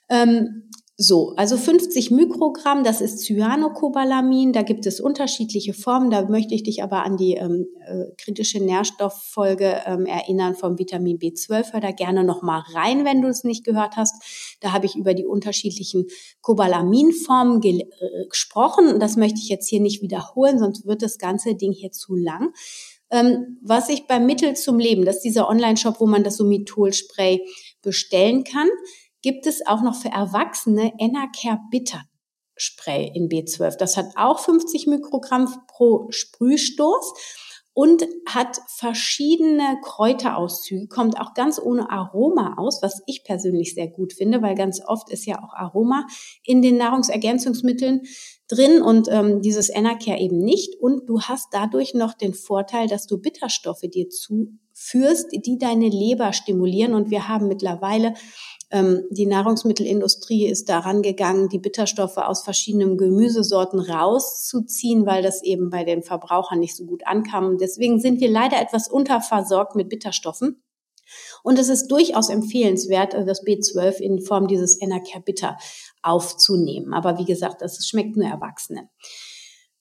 Speaker 1: Ähm, so, also 50 Mikrogramm, das ist Cyanocobalamin. Da gibt es unterschiedliche Formen. Da möchte ich dich aber an die ähm, äh, kritische Nährstofffolge ähm, erinnern vom Vitamin B12. Hör da gerne noch mal rein, wenn du es nicht gehört hast. Da habe ich über die unterschiedlichen Cobalaminformen ge äh, gesprochen. Das möchte ich jetzt hier nicht wiederholen, sonst wird das ganze Ding hier zu lang. Ähm, was ich beim Mittel zum Leben, das ist dieser Online-Shop, wo man das Somithol-Spray bestellen kann gibt es auch noch für Erwachsene Enercare Bitter Spray in B12. Das hat auch 50 Mikrogramm pro Sprühstoß und hat verschiedene Kräuterauszüge, kommt auch ganz ohne Aroma aus, was ich persönlich sehr gut finde, weil ganz oft ist ja auch Aroma in den Nahrungsergänzungsmitteln drin und ähm, dieses Enercare eben nicht. Und du hast dadurch noch den Vorteil, dass du Bitterstoffe dir zuführst, die deine Leber stimulieren. Und wir haben mittlerweile die Nahrungsmittelindustrie ist daran gegangen, die Bitterstoffe aus verschiedenen Gemüsesorten rauszuziehen, weil das eben bei den Verbrauchern nicht so gut ankam. Deswegen sind wir leider etwas unterversorgt mit Bitterstoffen. Und es ist durchaus empfehlenswert, äh, das B12 in Form dieses Enercare Bitter aufzunehmen. Aber wie gesagt, das schmeckt nur Erwachsenen.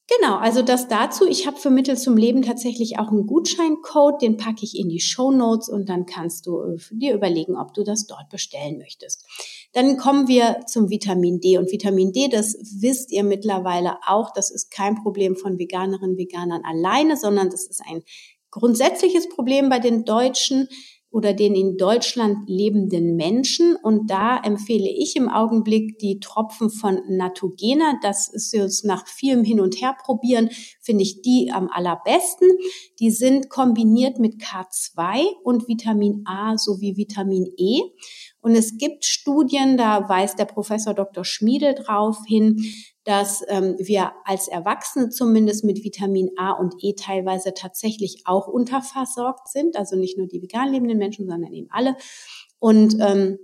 Speaker 1: Genau, also das dazu. Ich habe für Mittel zum Leben tatsächlich auch einen Gutscheincode, den packe ich in die Show Notes und dann kannst du äh, dir überlegen, ob du das dort bestellen möchtest. Dann kommen wir zum Vitamin D und Vitamin D, das wisst ihr mittlerweile auch, das ist kein Problem von Veganerinnen, Veganern alleine, sondern das ist ein grundsätzliches Problem bei den Deutschen oder den in Deutschland lebenden Menschen. Und da empfehle ich im Augenblick die Tropfen von Natogena. Das ist jetzt nach vielem Hin und Her probieren, finde ich die am allerbesten. Die sind kombiniert mit K2 und Vitamin A sowie Vitamin E. Und es gibt Studien, da weist der Professor Dr. Schmiede drauf hin, dass ähm, wir als Erwachsene zumindest mit Vitamin A und E teilweise tatsächlich auch unterversorgt sind. Also nicht nur die vegan lebenden Menschen, sondern eben alle. Und ähm,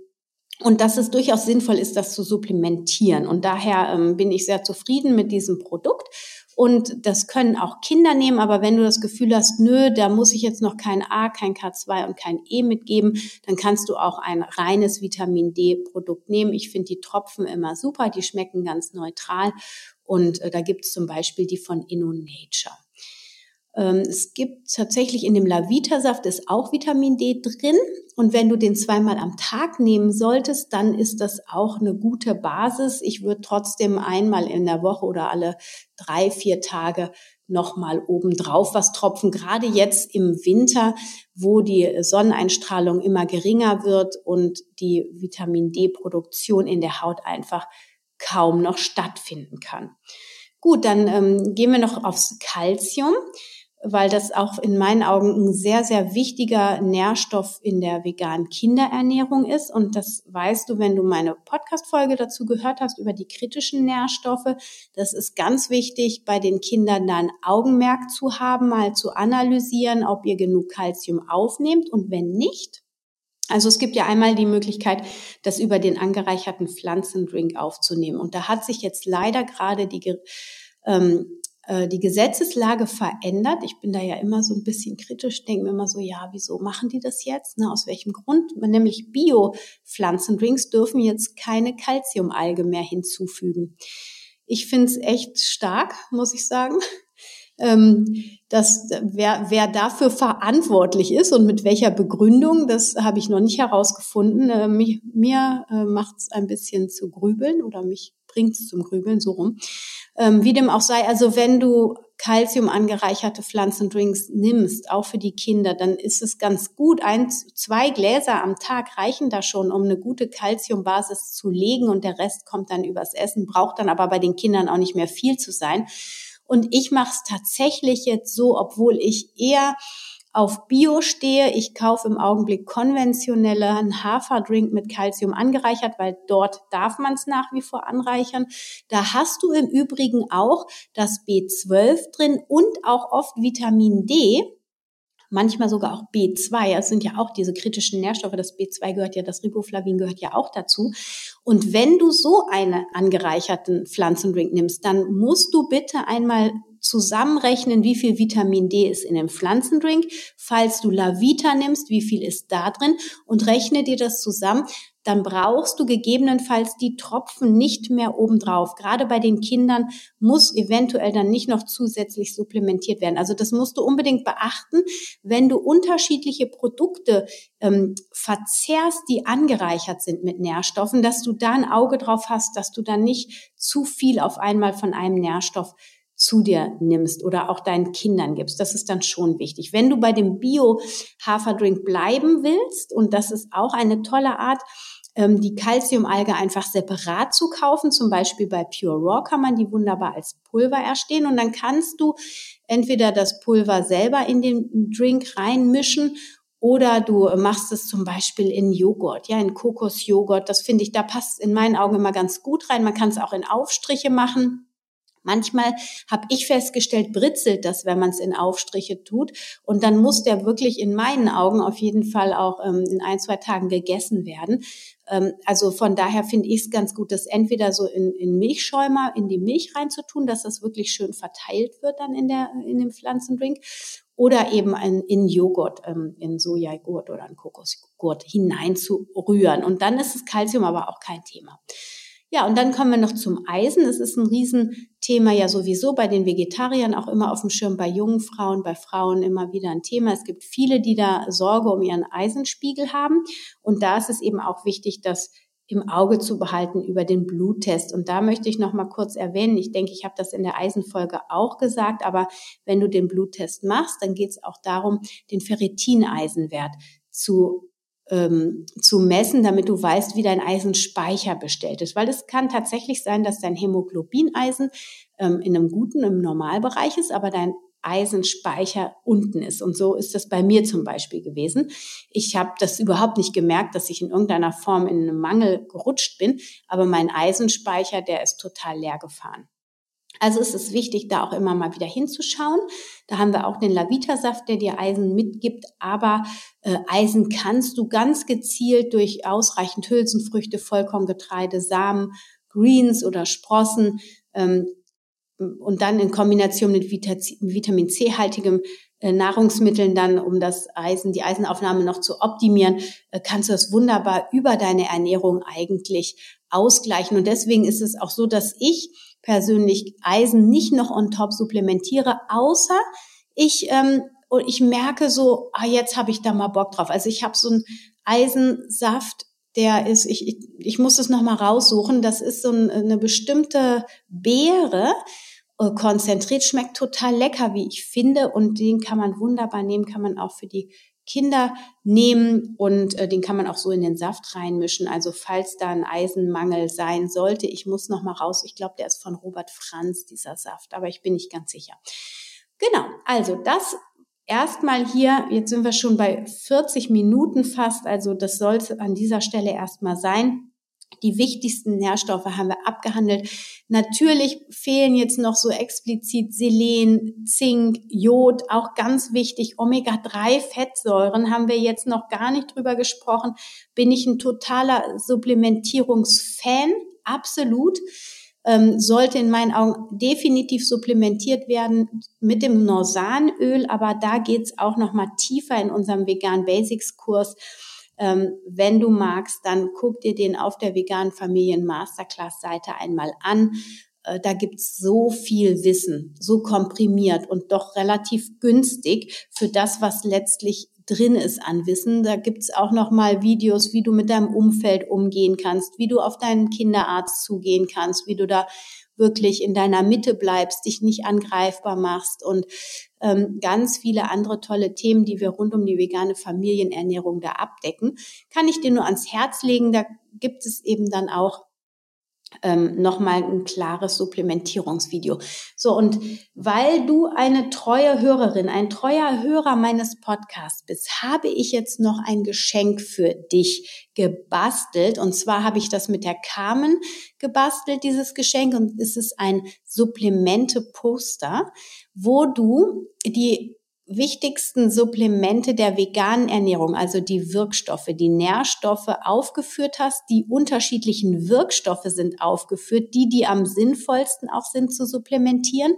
Speaker 1: und dass es durchaus sinnvoll ist, das zu supplementieren. Und daher ähm, bin ich sehr zufrieden mit diesem Produkt. Und das können auch Kinder nehmen, aber wenn du das Gefühl hast, nö, da muss ich jetzt noch kein A, kein K2 und kein E mitgeben, dann kannst du auch ein reines Vitamin D-Produkt nehmen. Ich finde die Tropfen immer super, die schmecken ganz neutral. Und äh, da gibt es zum Beispiel die von InnoNature. Ähm, es gibt tatsächlich in dem Lavita-Saft ist auch Vitamin D drin. Und wenn du den zweimal am Tag nehmen solltest, dann ist das auch eine gute Basis. Ich würde trotzdem einmal in der Woche oder alle drei, vier Tage nochmal obendrauf was tropfen. Gerade jetzt im Winter, wo die Sonneneinstrahlung immer geringer wird und die Vitamin D-Produktion in der Haut einfach kaum noch stattfinden kann. Gut, dann ähm, gehen wir noch aufs Calcium weil das auch in meinen Augen ein sehr, sehr wichtiger Nährstoff in der veganen Kinderernährung ist. Und das weißt du, wenn du meine Podcast-Folge dazu gehört hast über die kritischen Nährstoffe. Das ist ganz wichtig, bei den Kindern dann Augenmerk zu haben, mal zu analysieren, ob ihr genug Kalzium aufnehmt und wenn nicht. Also es gibt ja einmal die Möglichkeit, das über den angereicherten Pflanzendrink aufzunehmen. Und da hat sich jetzt leider gerade die ähm, äh, die Gesetzeslage verändert. Ich bin da ja immer so ein bisschen kritisch, denke mir immer so, ja, wieso machen die das jetzt? Ne, aus welchem Grund? Nämlich Bio-Pflanzendrinks dürfen jetzt keine Calciumalge mehr hinzufügen. Ich finde es echt stark, muss ich sagen. Ähm, dass wer, wer dafür verantwortlich ist und mit welcher Begründung, das habe ich noch nicht herausgefunden. Äh, mich, mir äh, macht es ein bisschen zu grübeln oder mich bringt es zum Grübeln so rum. Ähm, wie dem auch sei, also wenn du Calcium angereicherte Pflanzendrinks nimmst, auch für die Kinder, dann ist es ganz gut. Ein, zwei Gläser am Tag reichen da schon, um eine gute Calciumbasis zu legen und der Rest kommt dann übers Essen, braucht dann aber bei den Kindern auch nicht mehr viel zu sein. Und ich mache es tatsächlich jetzt so, obwohl ich eher auf Bio stehe. Ich kaufe im Augenblick konventionellen Haferdrink mit Calcium angereichert, weil dort darf man es nach wie vor anreichern. Da hast du im Übrigen auch das B12 drin und auch oft Vitamin D manchmal sogar auch B2. Es sind ja auch diese kritischen Nährstoffe. Das B2 gehört ja, das Riboflavin gehört ja auch dazu. Und wenn du so einen angereicherten Pflanzendrink nimmst, dann musst du bitte einmal zusammenrechnen, wie viel Vitamin D ist in dem Pflanzendrink. Falls du Lavita nimmst, wie viel ist da drin und rechne dir das zusammen. Dann brauchst du gegebenenfalls die Tropfen nicht mehr obendrauf. Gerade bei den Kindern muss eventuell dann nicht noch zusätzlich supplementiert werden. Also das musst du unbedingt beachten, wenn du unterschiedliche Produkte ähm, verzehrst, die angereichert sind mit Nährstoffen, dass du da ein Auge drauf hast, dass du dann nicht zu viel auf einmal von einem Nährstoff zu dir nimmst oder auch deinen Kindern gibst. Das ist dann schon wichtig. Wenn du bei dem Bio-Haferdrink bleiben willst, und das ist auch eine tolle Art, ähm, die Calciumalge einfach separat zu kaufen. Zum Beispiel bei Pure Raw kann man die wunderbar als Pulver erstehen und dann kannst du entweder das Pulver selber in den Drink reinmischen oder du machst es zum Beispiel in Joghurt, ja, in Kokosjoghurt. Das finde ich, da passt in meinen Augen immer ganz gut rein. Man kann es auch in Aufstriche machen. Manchmal habe ich festgestellt, britzelt das, wenn man es in Aufstriche tut. Und dann muss der wirklich in meinen Augen auf jeden Fall auch ähm, in ein, zwei Tagen gegessen werden. Ähm, also von daher finde ich es ganz gut, das entweder so in, in Milchschäumer in die Milch reinzutun, dass das wirklich schön verteilt wird dann in, der, in dem Pflanzendrink. Oder eben in, in Joghurt, ähm, in Sojajoghurt oder in Kokosjoghurt hineinzurühren. Und dann ist das Kalzium aber auch kein Thema. Ja, und dann kommen wir noch zum Eisen. Es ist ein Riesenthema ja sowieso bei den Vegetariern auch immer auf dem Schirm, bei jungen Frauen, bei Frauen immer wieder ein Thema. Es gibt viele, die da Sorge um ihren Eisenspiegel haben. Und da ist es eben auch wichtig, dass im Auge zu behalten über den Bluttest. Und da möchte ich noch mal kurz erwähnen, ich denke, ich habe das in der Eisenfolge auch gesagt, aber wenn du den Bluttest machst, dann geht es auch darum, den Ferritineisenwert zu ähm, zu messen, damit du weißt, wie dein Eisenspeicher bestellt ist. Weil es kann tatsächlich sein, dass dein Hämoglobineisen ähm, in einem guten, im Normalbereich ist, aber dein Eisenspeicher unten ist. Und so ist das bei mir zum Beispiel gewesen. Ich habe das überhaupt nicht gemerkt, dass ich in irgendeiner Form in einen Mangel gerutscht bin, aber mein Eisenspeicher, der ist total leer gefahren. Also ist es wichtig, da auch immer mal wieder hinzuschauen. Da haben wir auch den Lavitasaft, der dir Eisen mitgibt, aber äh, Eisen kannst du ganz gezielt durch ausreichend Hülsenfrüchte, Vollkorngetreide, Samen, Greens oder Sprossen ähm, und dann in Kombination mit Vitamin C-haltigem äh, Nahrungsmitteln dann, um das Eisen, die Eisenaufnahme noch zu optimieren, äh, kannst du das wunderbar über deine Ernährung eigentlich ausgleichen. Und deswegen ist es auch so, dass ich persönlich Eisen nicht noch on top supplementiere, außer ich ähm, ich merke so, ah, jetzt habe ich da mal Bock drauf. Also ich habe so einen Eisensaft, der ist, ich, ich, ich muss es nochmal raussuchen, das ist so ein, eine bestimmte Beere, äh, konzentriert, schmeckt total lecker, wie ich finde. Und den kann man wunderbar nehmen, kann man auch für die Kinder nehmen und äh, den kann man auch so in den Saft reinmischen. Also falls da ein Eisenmangel sein sollte, ich muss noch mal raus. Ich glaube, der ist von Robert Franz dieser Saft, aber ich bin nicht ganz sicher. Genau, also das erstmal hier, jetzt sind wir schon bei 40 Minuten fast, also das soll es an dieser Stelle erstmal sein. Die wichtigsten Nährstoffe haben wir abgehandelt. Natürlich fehlen jetzt noch so explizit Selen, Zink, Jod, auch ganz wichtig. Omega-3-Fettsäuren haben wir jetzt noch gar nicht drüber gesprochen. Bin ich ein totaler Supplementierungsfan? Absolut. Ähm, sollte in meinen Augen definitiv supplementiert werden mit dem Norsanöl, aber da geht's auch noch mal tiefer in unserem Vegan Basics Kurs ähm, wenn du magst, dann guck dir den auf der veganen Familien Masterclass Seite einmal an. Äh, da gibt's so viel Wissen, so komprimiert und doch relativ günstig für das, was letztlich drin ist an Wissen. Da gibt's auch noch mal Videos, wie du mit deinem Umfeld umgehen kannst, wie du auf deinen Kinderarzt zugehen kannst, wie du da wirklich in deiner Mitte bleibst, dich nicht angreifbar machst und ähm, ganz viele andere tolle Themen, die wir rund um die vegane Familienernährung da abdecken, kann ich dir nur ans Herz legen. Da gibt es eben dann auch ähm, nochmal ein klares Supplementierungsvideo. So, und weil du eine treue Hörerin, ein treuer Hörer meines Podcasts bist, habe ich jetzt noch ein Geschenk für dich gebastelt. Und zwar habe ich das mit der Carmen gebastelt, dieses Geschenk. Und es ist ein Supplemente-Poster, wo du die wichtigsten Supplemente der veganen Ernährung, also die Wirkstoffe, die Nährstoffe aufgeführt hast. Die unterschiedlichen Wirkstoffe sind aufgeführt, die, die am sinnvollsten auch sind zu supplementieren.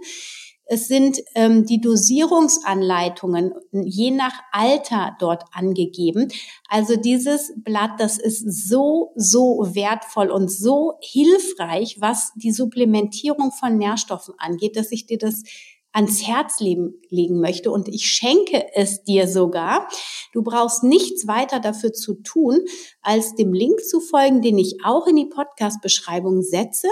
Speaker 1: Es sind ähm, die Dosierungsanleitungen je nach Alter dort angegeben. Also dieses Blatt, das ist so, so wertvoll und so hilfreich, was die Supplementierung von Nährstoffen angeht, dass ich dir das ans Herz legen, möchte. Und ich schenke es dir sogar. Du brauchst nichts weiter dafür zu tun, als dem Link zu folgen, den ich auch in die Podcast-Beschreibung setze.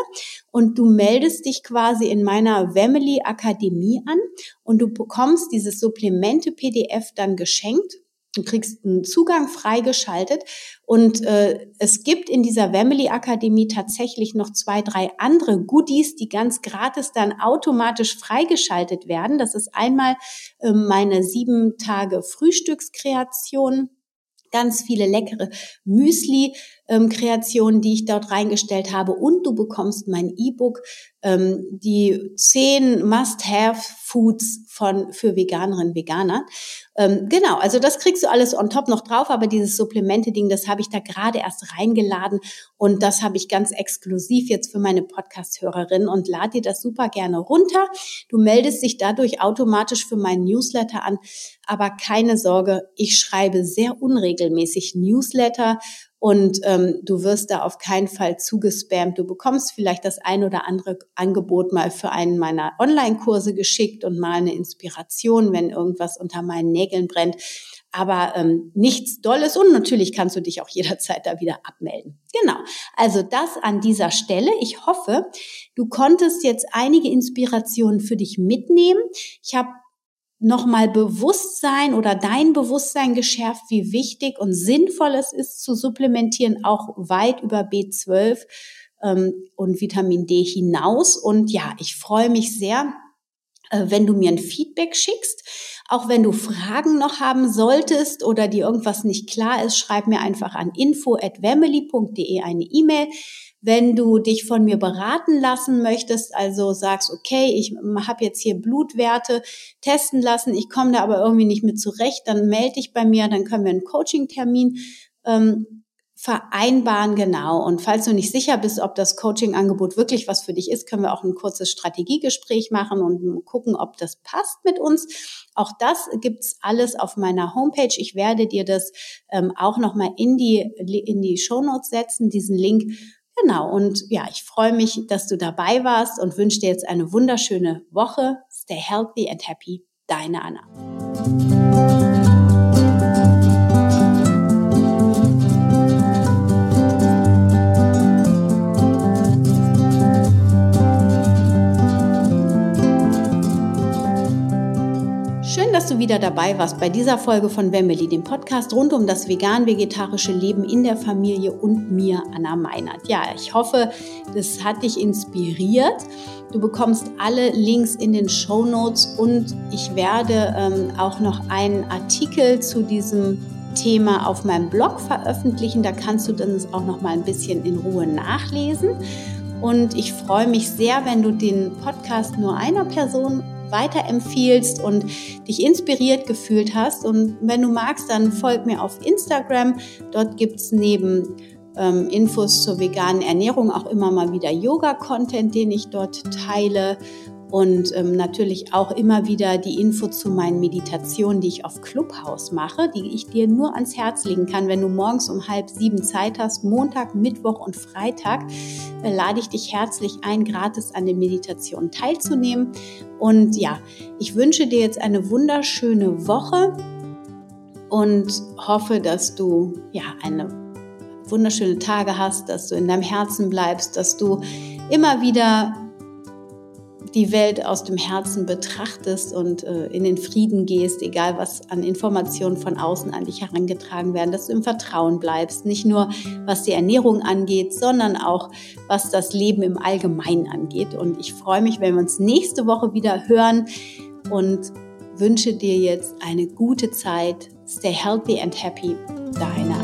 Speaker 1: Und du meldest dich quasi in meiner Wemily Akademie an und du bekommst dieses Supplemente PDF dann geschenkt Du kriegst einen Zugang freigeschaltet und äh, es gibt in dieser Family Akademie tatsächlich noch zwei, drei andere Goodies, die ganz gratis dann automatisch freigeschaltet werden. Das ist einmal äh, meine sieben Tage Frühstückskreation ganz viele leckere Müsli-Kreationen, ähm, die ich dort reingestellt habe. Und du bekommst mein E-Book, ähm, die zehn Must-Have-Foods von für Veganerinnen, Veganer. Ähm, genau, also das kriegst du alles on top noch drauf, aber dieses Supplemente-Ding, das habe ich da gerade erst reingeladen und das habe ich ganz exklusiv jetzt für meine Podcast-Hörerinnen und lade dir das super gerne runter. Du meldest dich dadurch automatisch für meinen Newsletter an, aber keine Sorge, ich schreibe sehr unregelmäßig Newsletter und ähm, du wirst da auf keinen Fall zugespammt. Du bekommst vielleicht das ein oder andere Angebot mal für einen meiner Online-Kurse geschickt und mal eine Inspiration, wenn irgendwas unter meinen Nägeln brennt aber ähm, nichts Dolles und natürlich kannst du dich auch jederzeit da wieder abmelden. Genau, also das an dieser Stelle. Ich hoffe, du konntest jetzt einige Inspirationen für dich mitnehmen. Ich habe nochmal Bewusstsein oder dein Bewusstsein geschärft, wie wichtig und sinnvoll es ist zu supplementieren, auch weit über B12 ähm, und Vitamin D hinaus. Und ja, ich freue mich sehr, äh, wenn du mir ein Feedback schickst. Auch wenn du Fragen noch haben solltest oder dir irgendwas nicht klar ist, schreib mir einfach an info@wemily.de eine E-Mail. Wenn du dich von mir beraten lassen möchtest, also sagst, okay, ich habe jetzt hier Blutwerte testen lassen, ich komme da aber irgendwie nicht mit zurecht, dann melde dich bei mir, dann können wir einen Coaching-Termin ähm, vereinbaren, genau. Und falls du nicht sicher bist, ob das Coaching-Angebot wirklich was für dich ist, können wir auch ein kurzes Strategiegespräch machen und gucken, ob das passt mit uns. Auch das gibt's alles auf meiner Homepage. Ich werde dir das ähm, auch nochmal in die, in die Show Notes setzen, diesen Link. Genau. Und ja, ich freue mich, dass du dabei warst und wünsche dir jetzt eine wunderschöne Woche. Stay healthy and happy. Deine Anna. Dass du wieder dabei warst bei dieser Folge von Wemmeli, dem Podcast rund um das vegan-vegetarische Leben in der Familie und mir, Anna Meinert. Ja, ich hoffe, das hat dich inspiriert. Du bekommst alle Links in den Show Notes und ich werde ähm, auch noch einen Artikel zu diesem Thema auf meinem Blog veröffentlichen. Da kannst du dann auch noch mal ein bisschen in Ruhe nachlesen. Und ich freue mich sehr, wenn du den Podcast nur einer Person weiterempfiehlst und dich inspiriert gefühlt hast. Und wenn du magst, dann folg mir auf Instagram. Dort gibt es neben ähm, Infos zur veganen Ernährung auch immer mal wieder Yoga-Content, den ich dort teile und ähm, natürlich auch immer wieder die Info zu meinen Meditationen, die ich auf Clubhouse mache, die ich dir nur ans Herz legen kann. Wenn du morgens um halb sieben Zeit hast, Montag, Mittwoch und Freitag, äh, lade ich dich herzlich ein, gratis an den Meditationen teilzunehmen. Und ja, ich wünsche dir jetzt eine wunderschöne Woche und hoffe, dass du ja eine wunderschöne Tage hast, dass du in deinem Herzen bleibst, dass du immer wieder die Welt aus dem Herzen betrachtest und äh, in den Frieden gehst, egal was an Informationen von außen an dich herangetragen werden, dass du im Vertrauen bleibst, nicht nur was die Ernährung angeht, sondern auch was das Leben im Allgemeinen angeht. Und ich freue mich, wenn wir uns nächste Woche wieder hören und wünsche dir jetzt eine gute Zeit. Stay healthy and happy. Deine